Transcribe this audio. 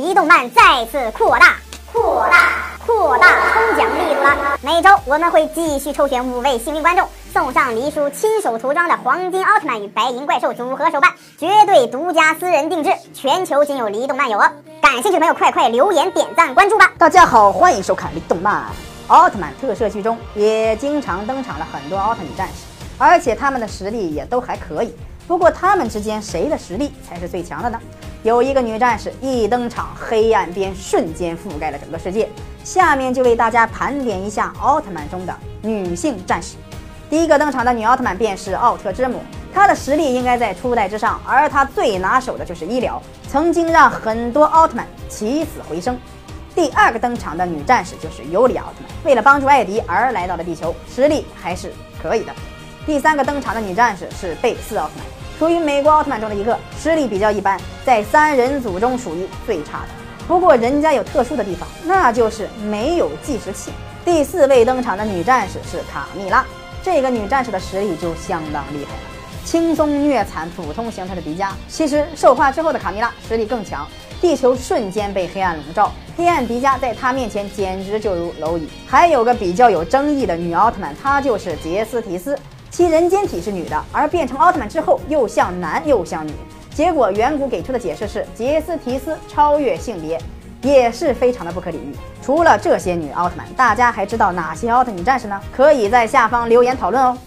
离动漫再次扩大、扩大、扩大抽奖力度了。每周我们会继续抽选五位幸运观众，送上黎叔亲手涂装的黄金奥特曼与白银怪兽组合手办，绝对独家私人定制，全球仅有黎动漫有哦。感兴趣的朋友，快快留言、点赞、关注吧！大家好，欢迎收看《黎动漫》。奥特曼特摄剧中也经常登场了很多奥特女战士，而且他们的实力也都还可以。不过他们之间谁的实力才是最强的呢？有一个女战士一登场，黑暗边瞬间覆盖了整个世界。下面就为大家盘点一下奥特曼中的女性战士。第一个登场的女奥特曼便是奥特之母，她的实力应该在初代之上，而她最拿手的就是医疗，曾经让很多奥特曼起死回生。第二个登场的女战士就是尤里奥特曼，为了帮助艾迪而来到了地球，实力还是可以的。第三个登场的女战士是贝斯奥特曼。属于美国奥特曼中的一个，实力比较一般，在三人组中属于最差的。不过人家有特殊的地方，那就是没有计时器。第四位登场的女战士是卡蜜拉，这个女战士的实力就相当厉害了，轻松虐惨普通形态的迪迦。其实兽化之后的卡蜜拉实力更强，地球瞬间被黑暗笼罩，黑暗迪迦在她面前简直就如蝼蚁。还有个比较有争议的女奥特曼，她就是杰斯提斯。其人间体是女的，而变成奥特曼之后又像男又像女。结果远古给出的解释是杰斯提斯超越性别，也是非常的不可理喻。除了这些女奥特曼，大家还知道哪些奥特女战士呢？可以在下方留言讨论哦。